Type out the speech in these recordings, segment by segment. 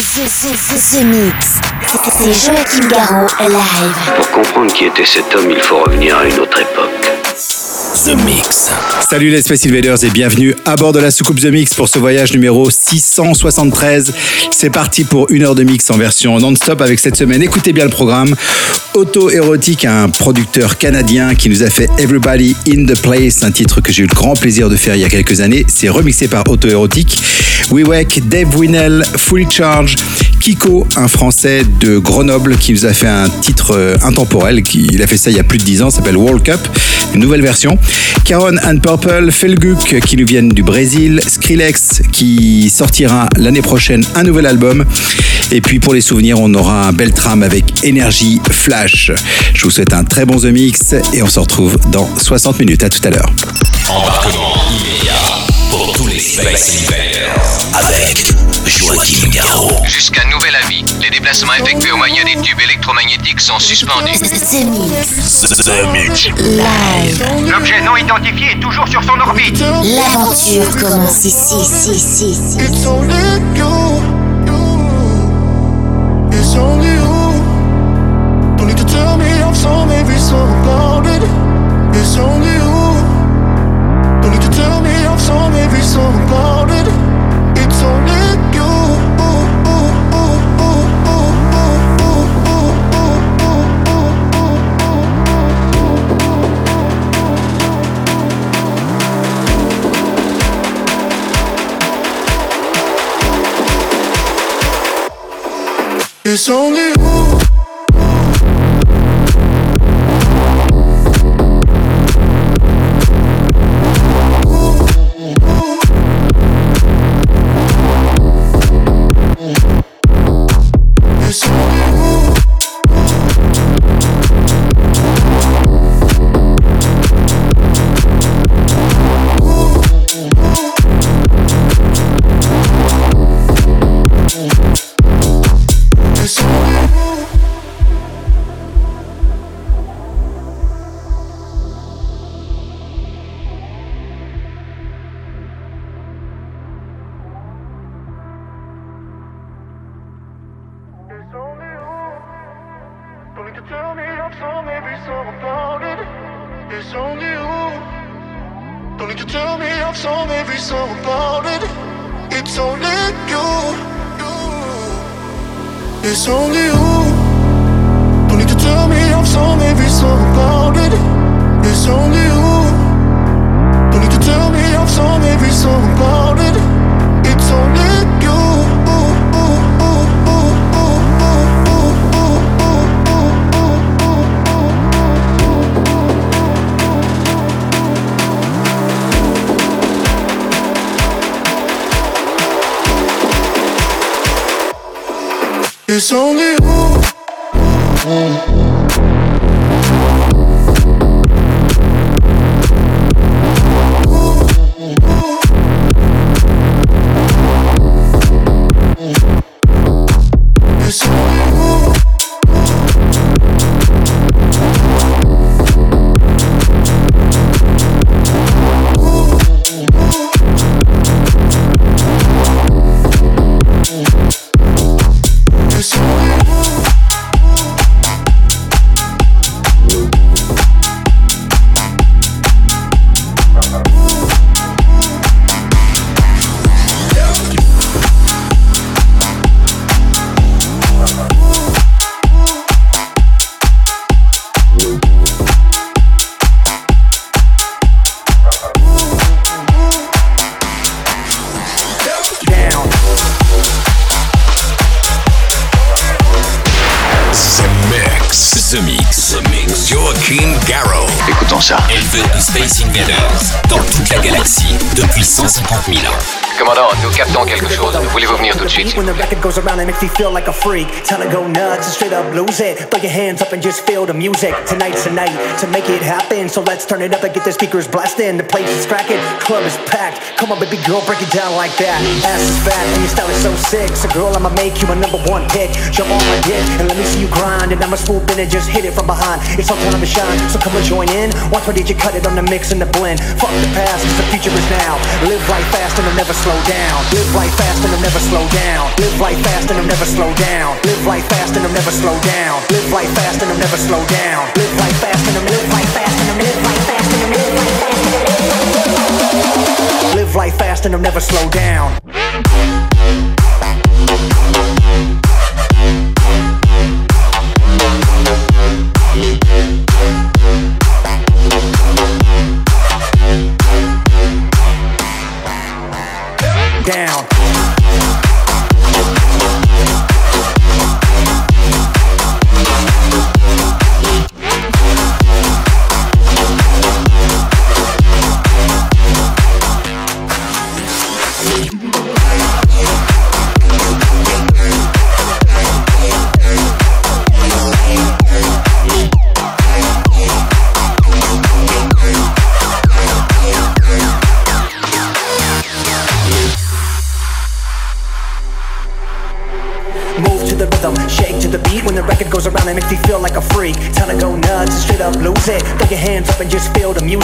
The, Mix. C'est Joachim Garraud live. Pour comprendre qui était cet homme, il faut revenir à une autre époque. The Mix. Salut les Space Invaders et bienvenue à bord de la soucoupe The Mix pour ce voyage numéro 673. C'est parti pour une heure de mix en version non-stop avec cette semaine. Écoutez bien le programme. Auto Érotique, un producteur canadien qui nous a fait Everybody in the Place, un titre que j'ai eu le grand plaisir de faire il y a quelques années. C'est remixé par Auto Érotique. WeWake, Dave Winnell, Fully Charge, Kiko, un Français de Grenoble qui nous a fait un titre euh, intemporel. Qui, il a fait ça il y a plus de 10 ans, s'appelle World Cup, une nouvelle version. Caron and Purple, Felguk qui nous viennent du Brésil, Skrillex qui sortira l'année prochaine un nouvel album. Et puis pour les souvenirs, on aura un bel tram avec Energy Flash. Je vous souhaite un très bon The Mix et on se retrouve dans 60 minutes. À tout à l'heure. Embarquement pour tous les avec Joachim Garraud. Jusqu'à nouvel avis, les déplacements effectués au moyen des tubes électromagnétiques sont suspendus. The Mix. The Mix. Live. L'objet non identifié est toujours sur son orbite. L'aventure commence ici, ici, ici, ici. It's only you, you. It's only you. Don't need to tell me I'm so maybe so about it. It's only you. Don't need to tell me I'm so maybe so about it. It's only Voulez-vous venir tout de suite When the record goes around, it makes me feel like a freak. Time to go nuts and straight up lose it. Throw your hands up and just feel the music. Tonight's the night to make it happen. So let's turn it up and get the speakers blasting. The place is cracking, club is packed. Come on, baby girl, break it down like that. Ass is fat and your style is so sick. So girl, I'ma make you my number one pick. Jump on my dick and let me see you grind. And I'ma swoop in and just hit it from behind. It's all time to shine, so come and join in. Watch my DJ cut it on the mix and the blend. Fuck the past, cause the future is now. Live life fast and I'll never slow down. Live life fast and I'll never slow down. Live life fast and I'll never slow down. Live life fast and I'll never slow down. Live life fast and I'll never slow down. Live life fast and I'll live life fast and I'll live life fast and I'll live life fast and I'll live life fast and I'll never slow down. Down.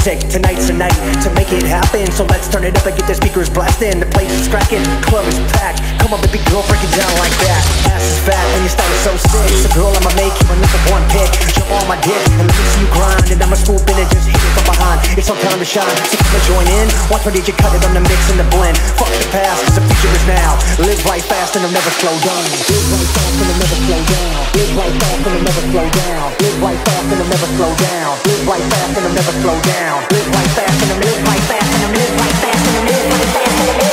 Music Tonight's the night to make it happen. So let's turn it up and get the speakers blasting. The place is cracking, club is packed. Come on baby girl, break it down like that. Ass is fat and your style is so sick. So girl, I'ma make you a number one pick. Jump on my dick all time to shine, so come join in Watch my DJ cut it on the mix and the blend Fuck the past, cause the future is now Live life fast and I'll never slow down Live life fast and I'll never slow down Live life fast and I'll never slow down Live life fast and I'll never slow down Live life fast and I'll never slow down Live life fast and I'll live life fast and I'll live life fast and I'll live life fast and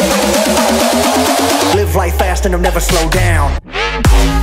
I'll live life fast and I'll never slow down.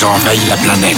ils ont la planète.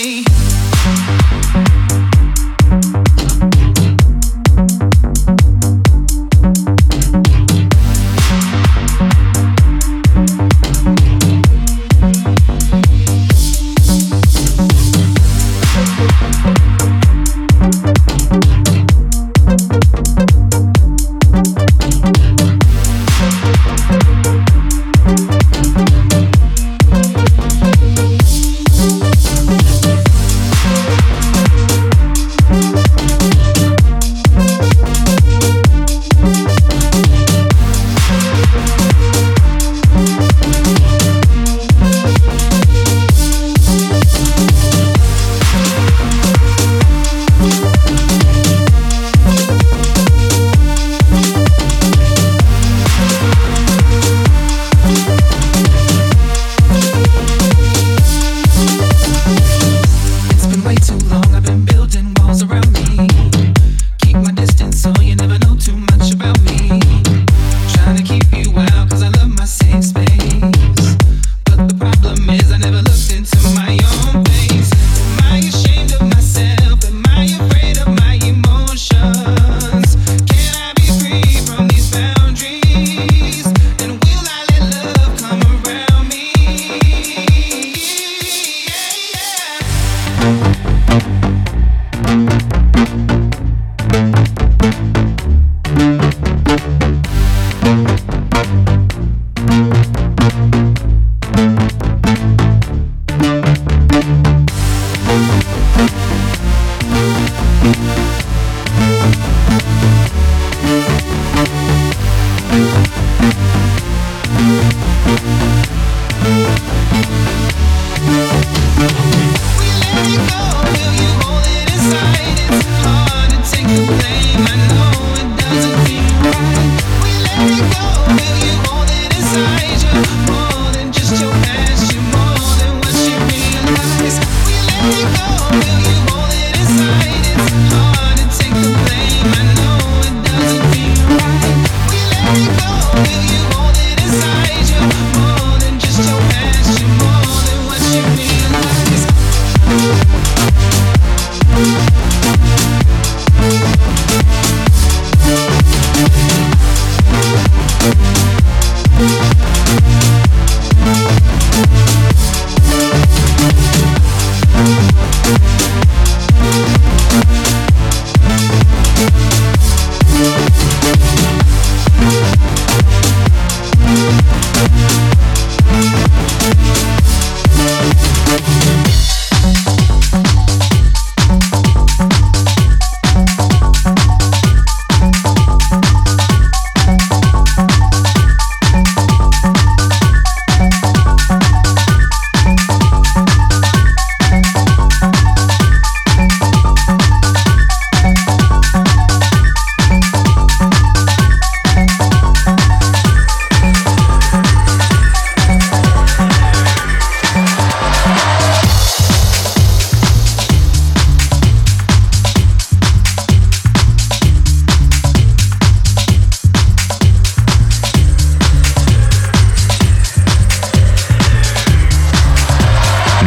way.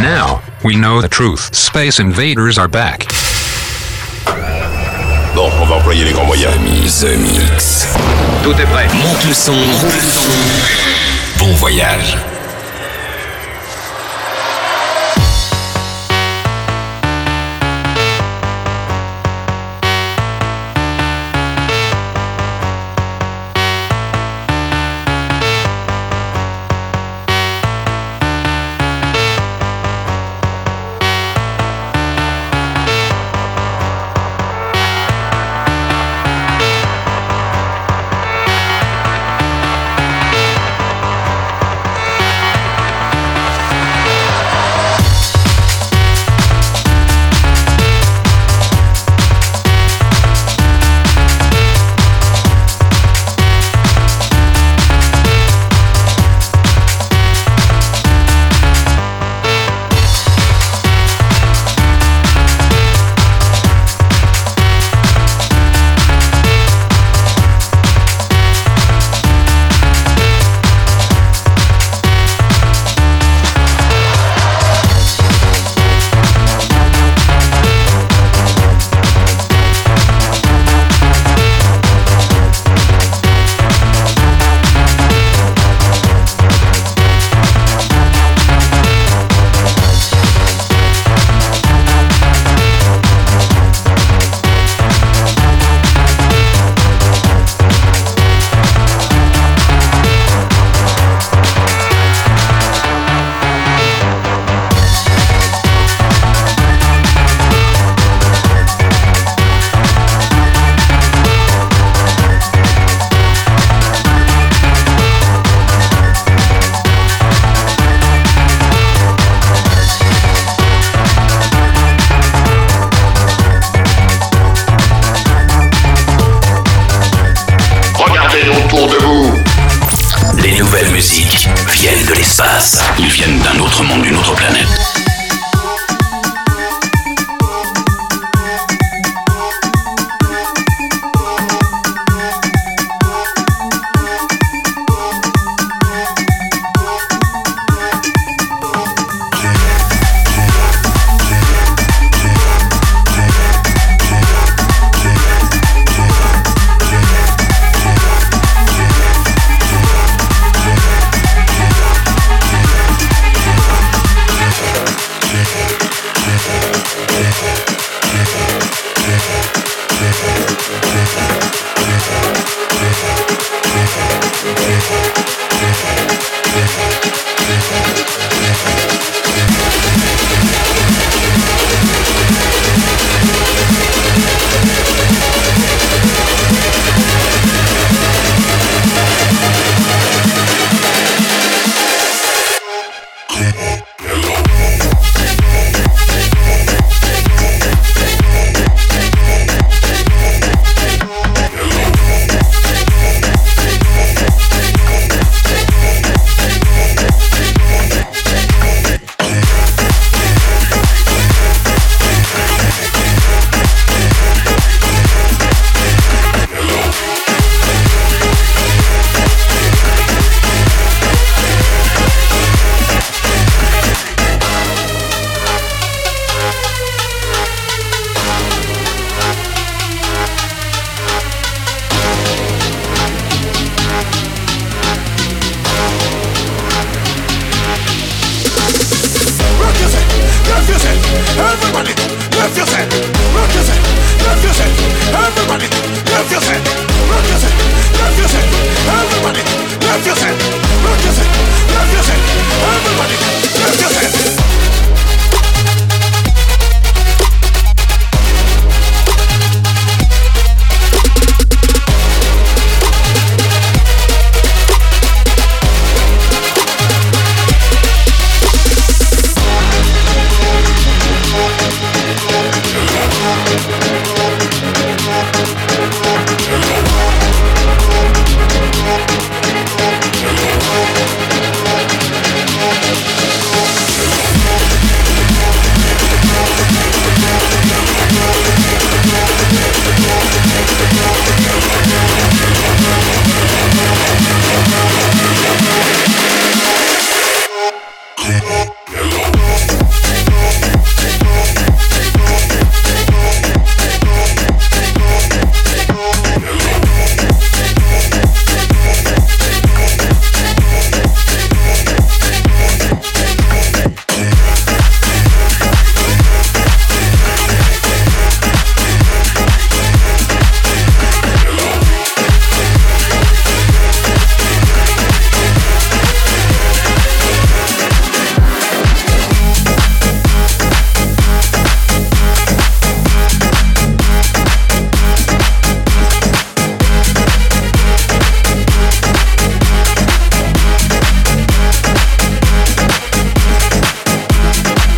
Now, we know the truth. Space invaders are back. Bon, on va employer les grands moyens. The Mix. Tout est prêt. Monte le son. Roule le son. Bon voyage.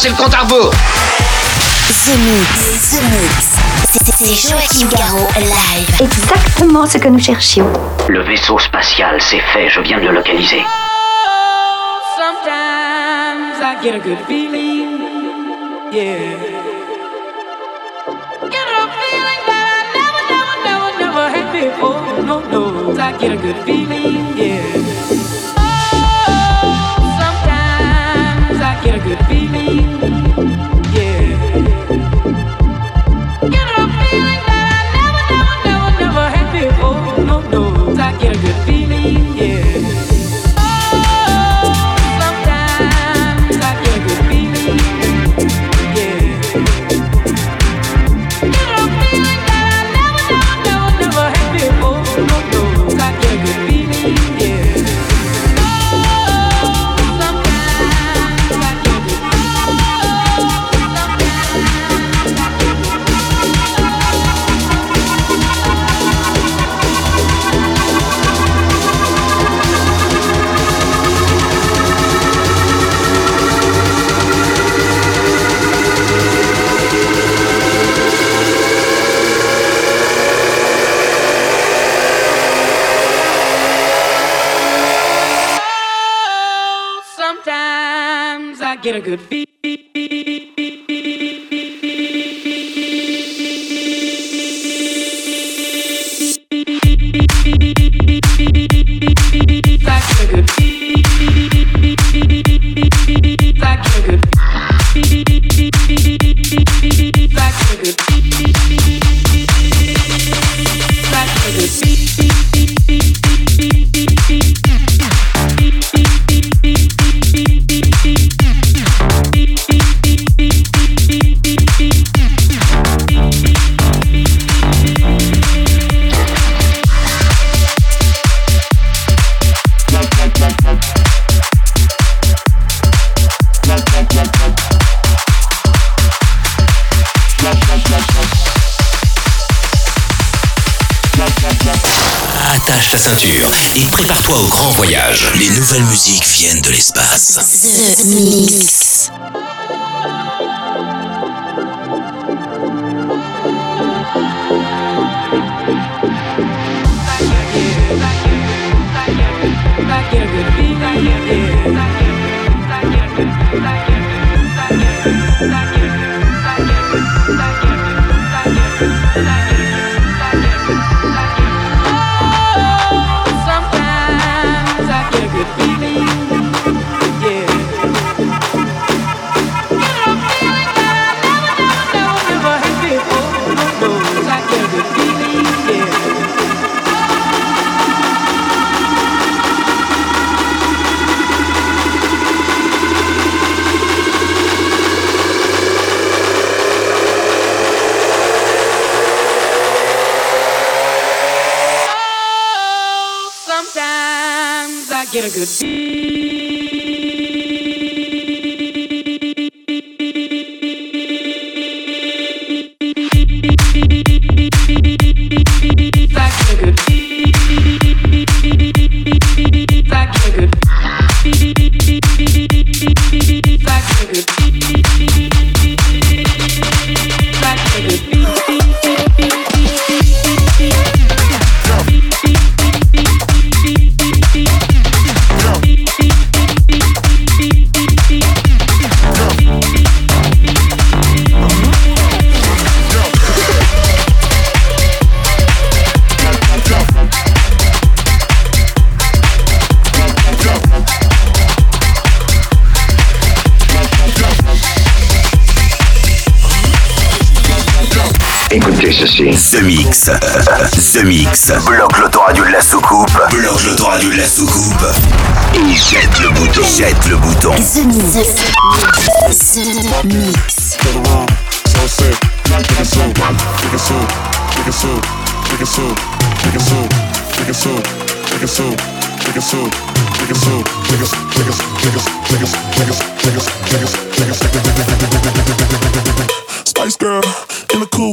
Commencez le compte à rebours. The Mix. The Mix. C'est Joachim Garraud live. Exactement ce que nous cherchions. Le vaisseau spatial, c'est fait. Je viens de le localiser. Sometimes I get a good feeling. Yeah. Get a feeling that I never, never, never, never had before. No, no. I get a good feeling. Yeah. Attache ta ceinture et prépare-toi au grand voyage. Les nouvelles musiques viennent de l'espace. The Mix. Écoutez ceci. The Mix. The Mix. Bloque l'autoradio de la soucoupe. Bloque l'autoradio de la soucoupe. Et jette le bouton. Jette le bouton. The Mix. The Mix. Spice Girl in the cool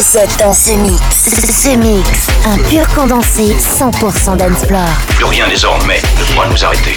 7 dans ce mix. Ce mix, un pur condensé 100% d'Ensplore. Plus rien désormais ne pourra nous arrêter.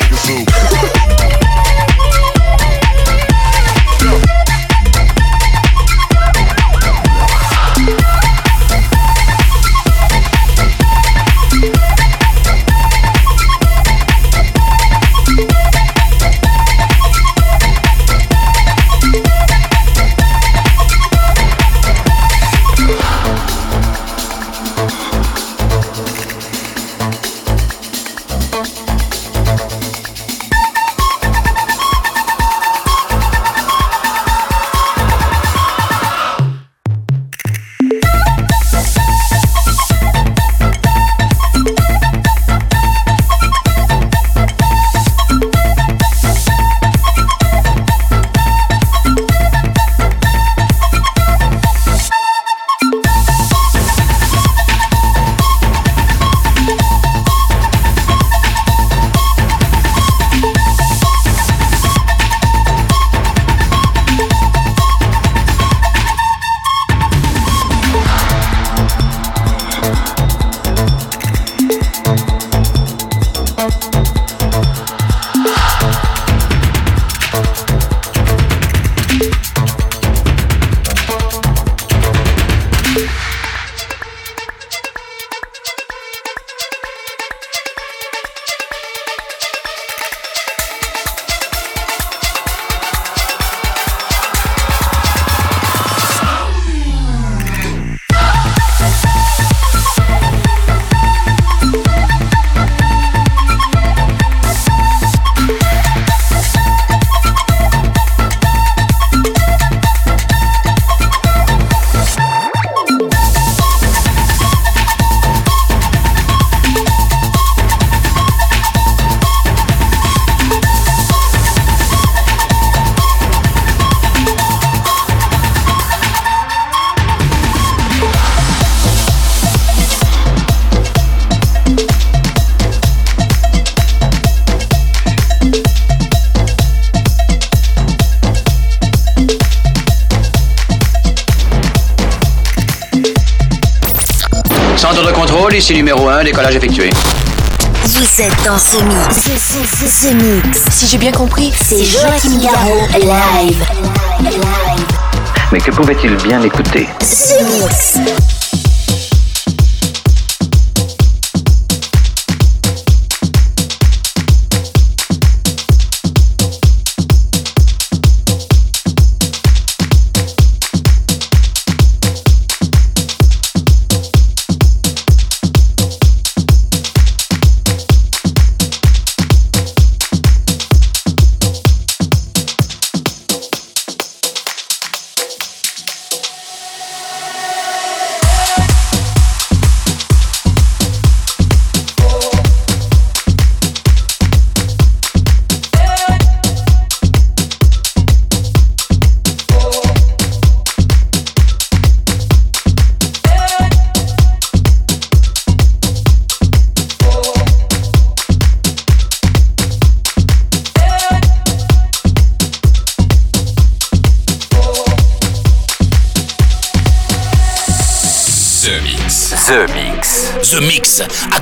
Ici numéro 1, décollage effectué. Vous êtes dans ce mix. Ce, ce, ce, ce mix. Si j'ai bien compris, C'est Joachim Garraud live. Mais que pouvait-il bien écouter? Ce mix.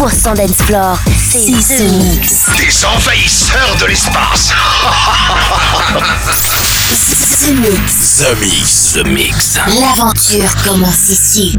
100% dance floor. C'est The Mix. Des envahisseurs de l'espace. The Mix. The Mix. The Mix. L'aventure commence ici.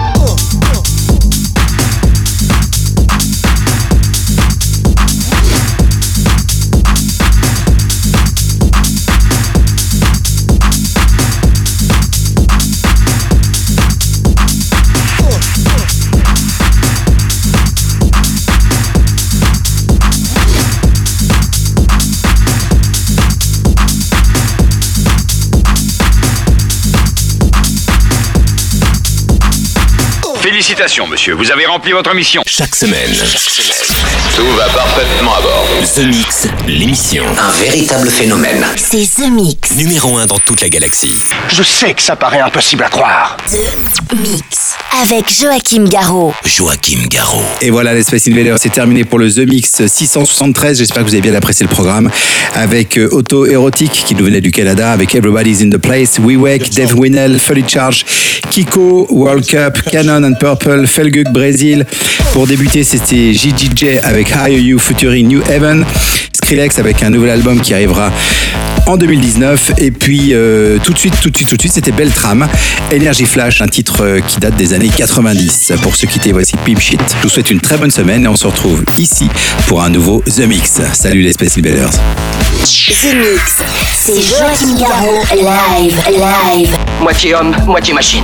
Monsieur, vous avez rempli votre mission. Chaque semaine. Tout va parfaitement à bord. The Mix, l'émission. Un véritable phénomène. C'est The Mix. Numéro 1 dans toute la galaxie. Je sais que ça paraît impossible à croire. The Mix. Avec Joachim Garraud. Joachim Garraud. Et voilà, les Space Invaders, c'est terminé pour le The Mix 673. J'espère que vous avez bien apprécié le programme. Avec euh, Auto Érotique, qui nous venait du Canada, avec Everybody's in the Place, We Wake, Dave Winnell, Fully Charge, Kiko, World Cup, Canon and Purple, Felguk, Brésil. Pour débuter, c'était JJJ avec Higher You featuring New Heaven. Skrillex avec un nouvel album qui arrivera en 2019. Et puis euh, tout de suite, tout de suite, tout de suite, c'était Beltram, Energy Flash, un titre euh, qui date des années 90. Pour se quitter, voici Pimp Shit. Je vous souhaite une très bonne semaine et on se retrouve ici pour un nouveau The Mix. Salut les Space Invaders. The Mix. C'est Joachim Garraud, live, live. Moitié homme, moitié machine.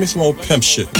Me some old pimp shit.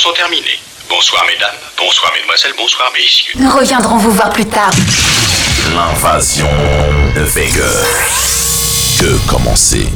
Sont terminées. Bonsoir mesdames, bonsoir mesdemoiselles, bonsoir messieurs. Nous reviendrons vous voir plus tard. L'invasion de Vega. Que commencer?